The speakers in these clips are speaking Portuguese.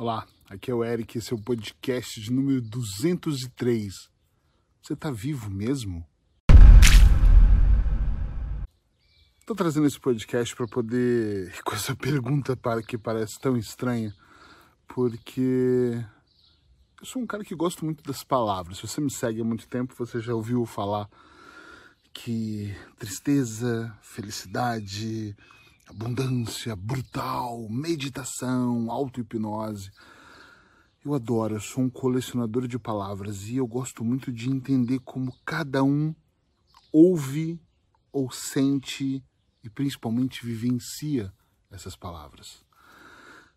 Olá, aqui é o Eric, esse é o podcast de número 203. Você tá vivo mesmo? Tô trazendo esse podcast para poder com essa pergunta para que parece tão estranha, porque eu sou um cara que gosto muito das palavras. Se você me segue há muito tempo, você já ouviu falar que tristeza, felicidade, abundância, brutal, meditação, auto-hipnose. Eu adoro, eu sou um colecionador de palavras e eu gosto muito de entender como cada um ouve ou sente e principalmente vivencia essas palavras.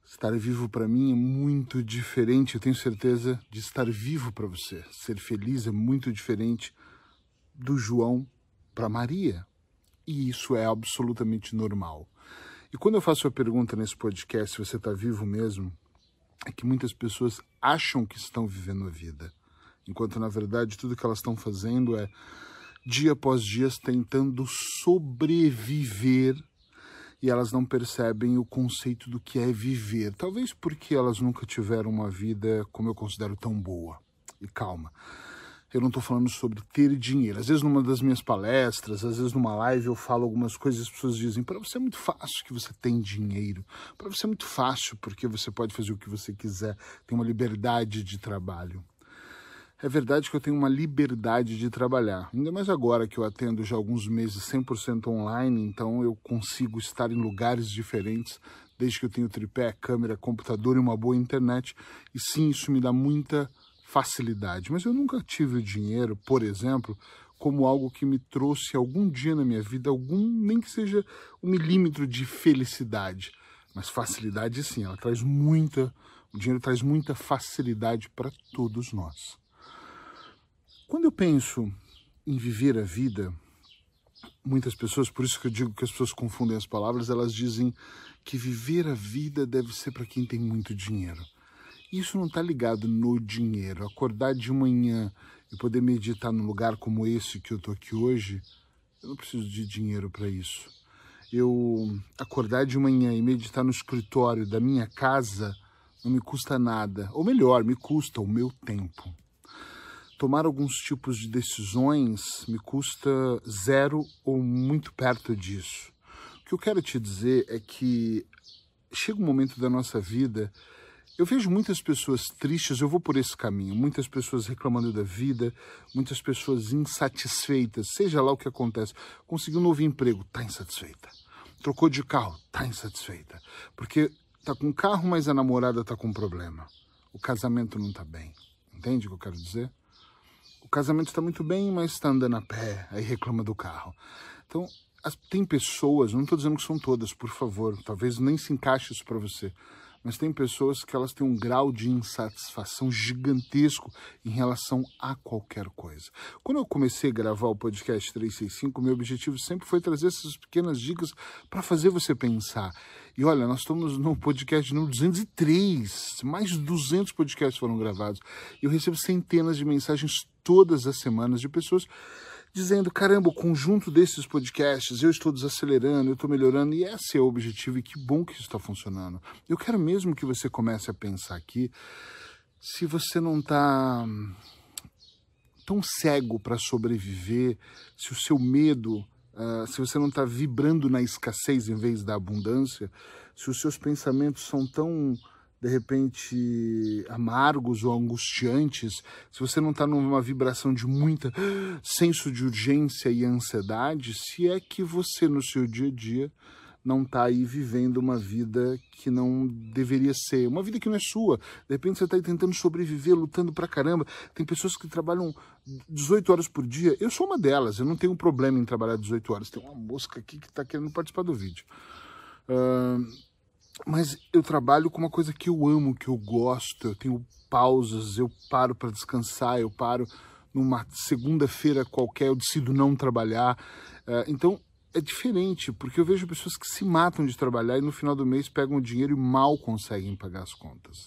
Estar vivo para mim é muito diferente, eu tenho certeza de estar vivo para você. Ser feliz é muito diferente do João para Maria. E isso é absolutamente normal. E quando eu faço a pergunta nesse podcast, se você está vivo mesmo, é que muitas pessoas acham que estão vivendo a vida, enquanto na verdade tudo que elas estão fazendo é dia após dia tentando sobreviver e elas não percebem o conceito do que é viver. Talvez porque elas nunca tiveram uma vida como eu considero tão boa. E calma eu não estou falando sobre ter dinheiro. Às vezes, numa das minhas palestras, às vezes numa live, eu falo algumas coisas e as pessoas dizem: para você é muito fácil que você tem dinheiro. Para você é muito fácil porque você pode fazer o que você quiser, tem uma liberdade de trabalho. É verdade que eu tenho uma liberdade de trabalhar, ainda mais agora que eu atendo já alguns meses 100% online, então eu consigo estar em lugares diferentes, desde que eu tenho tripé, câmera, computador e uma boa internet. E sim, isso me dá muita facilidade, mas eu nunca tive o dinheiro, por exemplo, como algo que me trouxe algum dia na minha vida, algum, nem que seja um milímetro de felicidade. Mas facilidade sim, ela traz muita, o dinheiro traz muita facilidade para todos nós. Quando eu penso em viver a vida, muitas pessoas, por isso que eu digo que as pessoas confundem as palavras, elas dizem que viver a vida deve ser para quem tem muito dinheiro. Isso não está ligado no dinheiro. Acordar de manhã e poder meditar num lugar como esse que eu estou aqui hoje, eu não preciso de dinheiro para isso. Eu acordar de manhã e meditar no escritório da minha casa não me custa nada. Ou melhor, me custa o meu tempo. Tomar alguns tipos de decisões me custa zero ou muito perto disso. O que eu quero te dizer é que chega um momento da nossa vida eu vejo muitas pessoas tristes, eu vou por esse caminho, muitas pessoas reclamando da vida, muitas pessoas insatisfeitas, seja lá o que acontece. Conseguiu um novo emprego, está insatisfeita. Trocou de carro, está insatisfeita. Porque está com carro, mas a namorada está com problema. O casamento não está bem. Entende o que eu quero dizer? O casamento está muito bem, mas está andando a pé, aí reclama do carro. Então, tem pessoas, não estou dizendo que são todas, por favor, talvez nem se encaixe isso para você mas tem pessoas que elas têm um grau de insatisfação gigantesco em relação a qualquer coisa. Quando eu comecei a gravar o podcast 365, meu objetivo sempre foi trazer essas pequenas dicas para fazer você pensar. E olha, nós estamos no podcast número 203, mais de 200 podcasts foram gravados. E eu recebo centenas de mensagens todas as semanas de pessoas dizendo: caramba, o conjunto desses podcasts, eu estou desacelerando, eu estou melhorando, e esse é o objetivo, e que bom que isso está funcionando. Eu quero mesmo que você comece a pensar aqui se você não está tão cego para sobreviver, se o seu medo, uh, se você não está vibrando na escassez em vez da abundância, se os seus pensamentos são tão de repente amargos ou angustiantes, se você não está numa vibração de muita senso de urgência e ansiedade, se é que você no seu dia a dia não está aí vivendo uma vida que não deveria ser, uma vida que não é sua. De repente você está aí tentando sobreviver, lutando pra caramba. Tem pessoas que trabalham 18 horas por dia. Eu sou uma delas, eu não tenho problema em trabalhar 18 horas. Tem uma mosca aqui que está querendo participar do vídeo. Uh, mas eu trabalho com uma coisa que eu amo, que eu gosto. Eu tenho pausas, eu paro para descansar, eu paro numa segunda-feira qualquer, eu decido não trabalhar. Uh, então é diferente, porque eu vejo pessoas que se matam de trabalhar e no final do mês pegam o dinheiro e mal conseguem pagar as contas.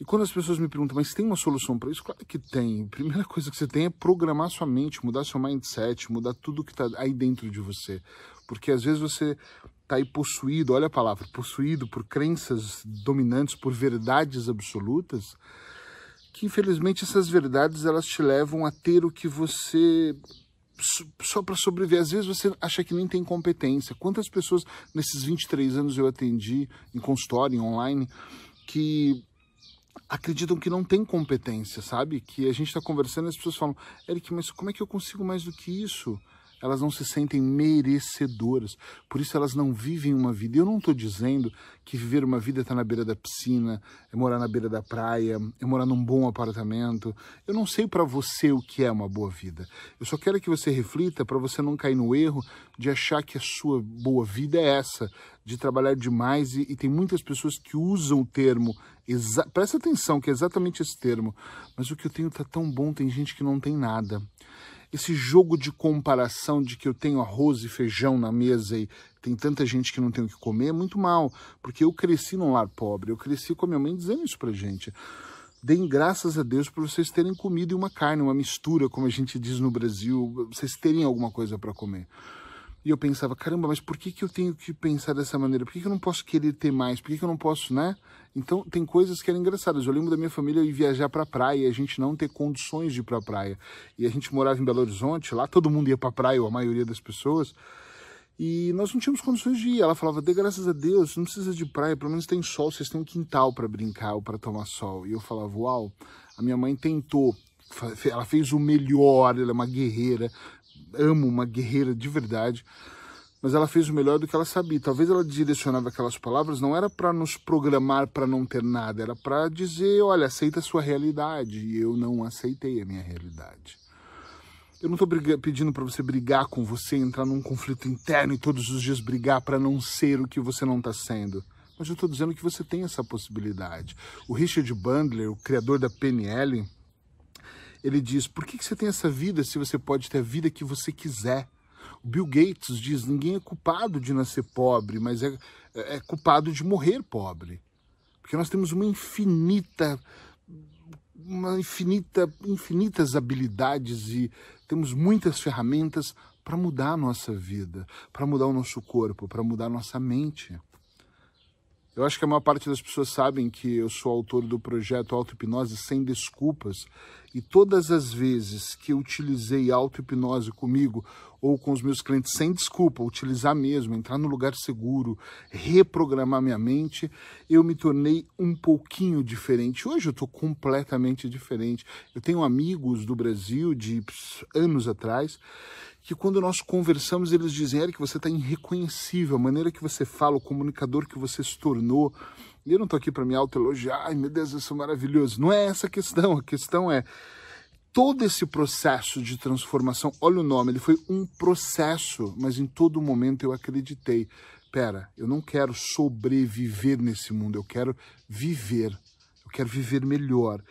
E quando as pessoas me perguntam, mas tem uma solução para isso? Claro que tem. A primeira coisa que você tem é programar sua mente, mudar seu mindset, mudar tudo que está aí dentro de você. Porque às vezes você está aí possuído, olha a palavra, possuído por crenças dominantes, por verdades absolutas, que infelizmente essas verdades elas te levam a ter o que você só para sobreviver. Às vezes você acha que nem tem competência. Quantas pessoas nesses 23 anos eu atendi em consultório, em online, que acreditam que não tem competência, sabe? Que a gente está conversando e as pessoas falam, Eric, mas como é que eu consigo mais do que isso? Elas não se sentem merecedoras, por isso elas não vivem uma vida. Eu não estou dizendo que viver uma vida é estar tá na beira da piscina, é morar na beira da praia, é morar num bom apartamento. Eu não sei para você o que é uma boa vida. Eu só quero que você reflita para você não cair no erro de achar que a sua boa vida é essa, de trabalhar demais. E, e tem muitas pessoas que usam o termo, presta atenção que é exatamente esse termo, mas o que eu tenho está tão bom, tem gente que não tem nada esse jogo de comparação de que eu tenho arroz e feijão na mesa e tem tanta gente que não tem o que comer é muito mal, porque eu cresci num lar pobre, eu cresci com a minha mãe dizendo isso pra gente. Deem graças a Deus por vocês terem comida e uma carne, uma mistura, como a gente diz no Brasil, vocês terem alguma coisa para comer. E eu pensava, caramba, mas por que, que eu tenho que pensar dessa maneira? Por que, que eu não posso querer ter mais? Por que, que eu não posso, né? Então, tem coisas que eram engraçadas. Eu lembro da minha família ir viajar para praia a gente não ter condições de ir para a praia. E a gente morava em Belo Horizonte, lá todo mundo ia para praia, ou a maioria das pessoas. E nós não tínhamos condições de ir. Ela falava, dê graças a Deus, não precisa de praia, pelo menos tem sol, vocês têm um quintal para brincar ou para tomar sol. E eu falava, uau, a minha mãe tentou, ela fez o melhor, ela é uma guerreira, amo uma guerreira de verdade, mas ela fez o melhor do que ela sabia. Talvez ela direcionava aquelas palavras não era para nos programar para não ter nada, era para dizer, olha, aceita a sua realidade. E eu não aceitei a minha realidade. Eu não estou pedindo para você brigar com você, entrar num conflito interno e todos os dias brigar para não ser o que você não está sendo. Mas eu estou dizendo que você tem essa possibilidade. O Richard Bandler, o criador da PNL, ele diz: por que, que você tem essa vida se você pode ter a vida que você quiser? O Bill Gates diz: ninguém é culpado de nascer pobre, mas é, é culpado de morrer pobre. Porque nós temos uma infinita uma infinita, infinitas habilidades e temos muitas ferramentas para mudar a nossa vida, para mudar o nosso corpo, para mudar a nossa mente. Eu acho que a maior parte das pessoas sabem que eu sou autor do projeto Auto-Hipnose Sem Desculpas e todas as vezes que eu utilizei auto-hipnose comigo ou com os meus clientes sem desculpa, utilizar mesmo, entrar no lugar seguro, reprogramar minha mente, eu me tornei um pouquinho diferente. Hoje eu estou completamente diferente. Eu tenho amigos do Brasil de anos atrás que quando nós conversamos, eles dizem, Eric, você está irreconhecível, a maneira que você fala, o comunicador que você se tornou. E eu não estou aqui para me autoelogiar, ai meu Deus, eu sou maravilhoso. Não é essa a questão, a questão é todo esse processo de transformação, olha o nome, ele foi um processo, mas em todo momento eu acreditei, pera, eu não quero sobreviver nesse mundo, eu quero viver, eu quero viver melhor.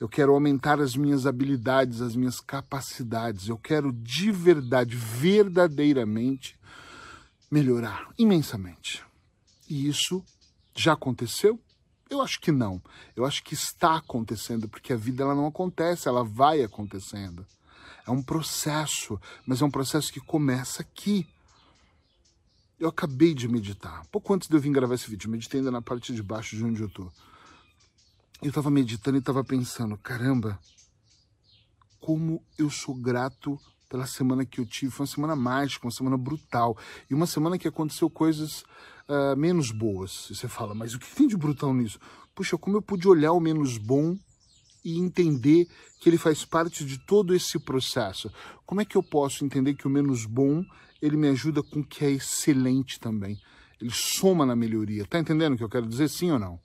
Eu quero aumentar as minhas habilidades, as minhas capacidades. Eu quero de verdade, verdadeiramente melhorar imensamente. E isso já aconteceu? Eu acho que não. Eu acho que está acontecendo, porque a vida ela não acontece, ela vai acontecendo. É um processo, mas é um processo que começa aqui. Eu acabei de meditar. Pouco antes de eu vir gravar esse vídeo, meditei ainda na parte de baixo de onde eu estou eu estava meditando e estava pensando, caramba, como eu sou grato pela semana que eu tive. Foi uma semana mágica, uma semana brutal. E uma semana que aconteceu coisas uh, menos boas. E você fala, mas o que tem de brutal nisso? Puxa, como eu pude olhar o menos bom e entender que ele faz parte de todo esse processo. Como é que eu posso entender que o menos bom, ele me ajuda com o que é excelente também? Ele soma na melhoria. Tá entendendo o que eu quero dizer, sim ou não?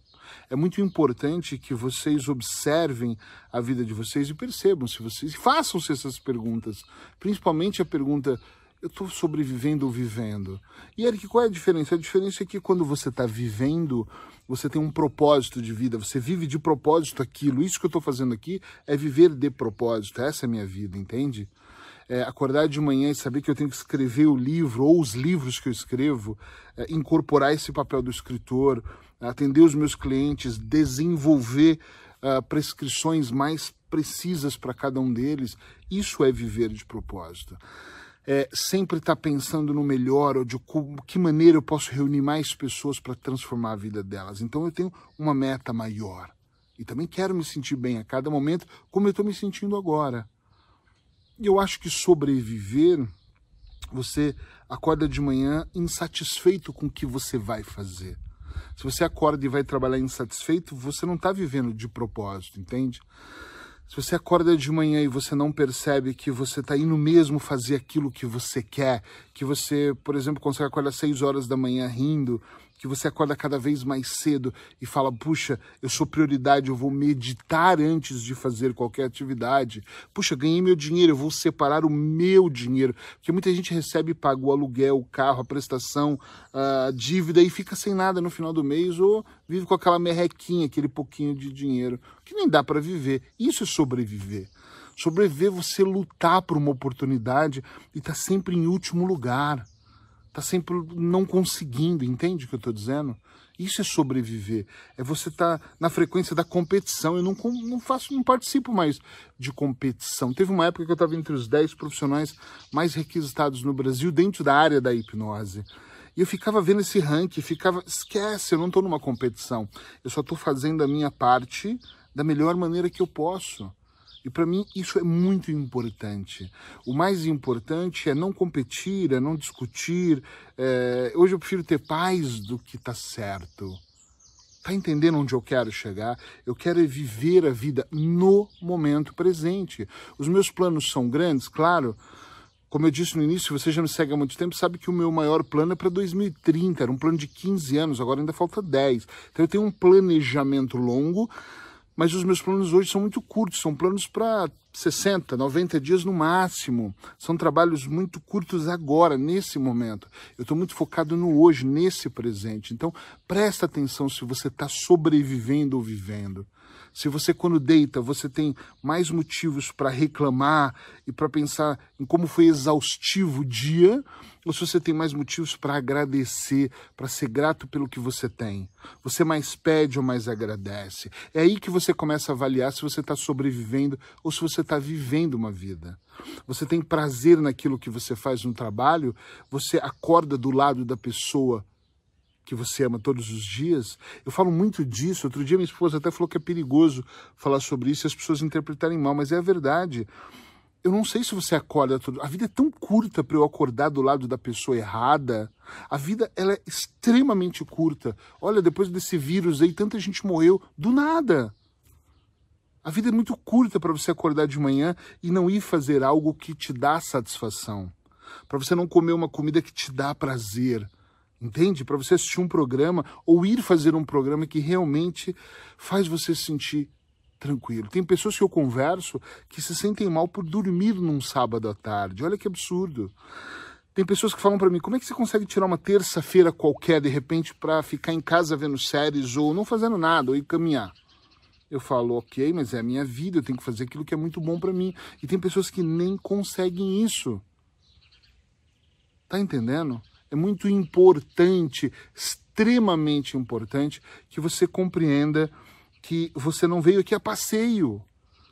É muito importante que vocês observem a vida de vocês e percebam se vocês façam-se essas perguntas, principalmente a pergunta eu estou sobrevivendo ou vivendo? E Eric, qual é a diferença? A diferença é que quando você está vivendo, você tem um propósito de vida, você vive de propósito aquilo. Isso que eu estou fazendo aqui é viver de propósito. Essa é a minha vida, entende? É, acordar de manhã e saber que eu tenho que escrever o livro ou os livros que eu escrevo, é, incorporar esse papel do escritor, atender os meus clientes, desenvolver uh, prescrições mais precisas para cada um deles. Isso é viver de propósito. é, sempre estar tá pensando no melhor ou de que maneira eu posso reunir mais pessoas para transformar a vida delas. Então eu tenho uma meta maior. E também quero me sentir bem a cada momento, como eu estou me sentindo agora. E eu acho que sobreviver, você acorda de manhã insatisfeito com o que você vai fazer. Se você acorda e vai trabalhar insatisfeito, você não está vivendo de propósito, entende? Se você acorda de manhã e você não percebe que você está indo mesmo fazer aquilo que você quer, que você, por exemplo, consegue acordar às 6 horas da manhã rindo, que você acorda cada vez mais cedo e fala: puxa, eu sou prioridade, eu vou meditar antes de fazer qualquer atividade. Puxa, ganhei meu dinheiro, eu vou separar o meu dinheiro. Porque muita gente recebe e paga o aluguel, o carro, a prestação, a dívida e fica sem nada no final do mês ou vive com aquela merrequinha, aquele pouquinho de dinheiro, que nem dá para viver. Isso é sobreviver. Sobreviver, você lutar por uma oportunidade e estar tá sempre em último lugar tá sempre não conseguindo, entende o que eu estou dizendo? Isso é sobreviver. É você estar tá na frequência da competição. Eu não, não faço, não participo mais de competição. Teve uma época que eu estava entre os 10 profissionais mais requisitados no Brasil dentro da área da hipnose. E eu ficava vendo esse ranking, ficava, esquece, eu não estou numa competição. Eu só estou fazendo a minha parte da melhor maneira que eu posso. E para mim isso é muito importante. O mais importante é não competir, é não discutir. É... Hoje eu prefiro ter paz do que tá certo. Tá entendendo onde eu quero chegar? Eu quero é viver a vida no momento presente. Os meus planos são grandes, claro. Como eu disse no início, você já me segue há muito tempo, sabe que o meu maior plano é para 2030, era um plano de 15 anos, agora ainda falta 10. Então eu tenho um planejamento longo, mas os meus planos hoje são muito curtos, são planos para 60, 90 dias no máximo. São trabalhos muito curtos agora, nesse momento. Eu estou muito focado no hoje, nesse presente. Então, presta atenção se você está sobrevivendo ou vivendo. Se você, quando deita, você tem mais motivos para reclamar e para pensar em como foi exaustivo o dia, ou se você tem mais motivos para agradecer, para ser grato pelo que você tem. Você mais pede ou mais agradece. É aí que você começa a avaliar se você está sobrevivendo ou se você está vivendo uma vida. Você tem prazer naquilo que você faz no trabalho, você acorda do lado da pessoa que você ama todos os dias. Eu falo muito disso. Outro dia minha esposa até falou que é perigoso falar sobre isso e as pessoas interpretarem mal, mas é a verdade. Eu não sei se você acorda todo. A vida é tão curta para eu acordar do lado da pessoa errada. A vida ela é extremamente curta. Olha, depois desse vírus aí, tanta gente morreu do nada. A vida é muito curta para você acordar de manhã e não ir fazer algo que te dá satisfação. Para você não comer uma comida que te dá prazer Entende? Para você assistir um programa ou ir fazer um programa que realmente faz você se sentir tranquilo. Tem pessoas que eu converso que se sentem mal por dormir num sábado à tarde. Olha que absurdo. Tem pessoas que falam para mim: como é que você consegue tirar uma terça-feira qualquer de repente para ficar em casa vendo séries ou não fazendo nada ou ir caminhar? Eu falo, ok, mas é a minha vida, eu tenho que fazer aquilo que é muito bom para mim. E tem pessoas que nem conseguem isso. Tá entendendo? É muito importante, extremamente importante, que você compreenda que você não veio aqui a passeio.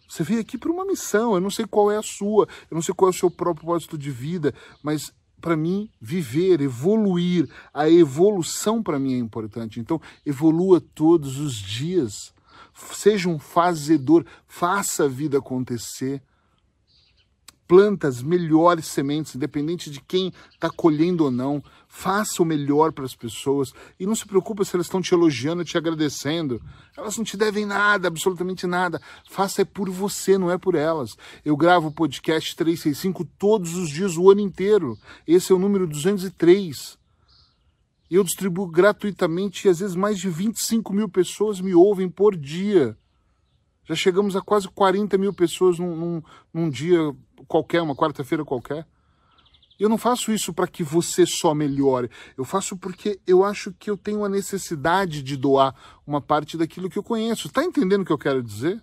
Você veio aqui para uma missão. Eu não sei qual é a sua, eu não sei qual é o seu propósito de vida, mas para mim, viver, evoluir, a evolução para mim é importante. Então, evolua todos os dias. Seja um fazedor, faça a vida acontecer planta as melhores sementes, independente de quem está colhendo ou não. Faça o melhor para as pessoas e não se preocupe se elas estão te elogiando, te agradecendo. Elas não te devem nada, absolutamente nada. Faça é por você, não é por elas. Eu gravo o podcast 365 todos os dias, o ano inteiro. Esse é o número 203. Eu distribuo gratuitamente e às vezes mais de 25 mil pessoas me ouvem por dia. Já chegamos a quase 40 mil pessoas num, num, num dia qualquer, uma quarta-feira qualquer. Eu não faço isso para que você só melhore. Eu faço porque eu acho que eu tenho a necessidade de doar uma parte daquilo que eu conheço. Está entendendo o que eu quero dizer?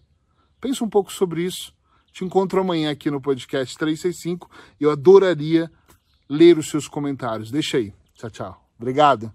Pensa um pouco sobre isso. Te encontro amanhã aqui no podcast 365. Eu adoraria ler os seus comentários. Deixa aí. Tchau, tchau. Obrigado.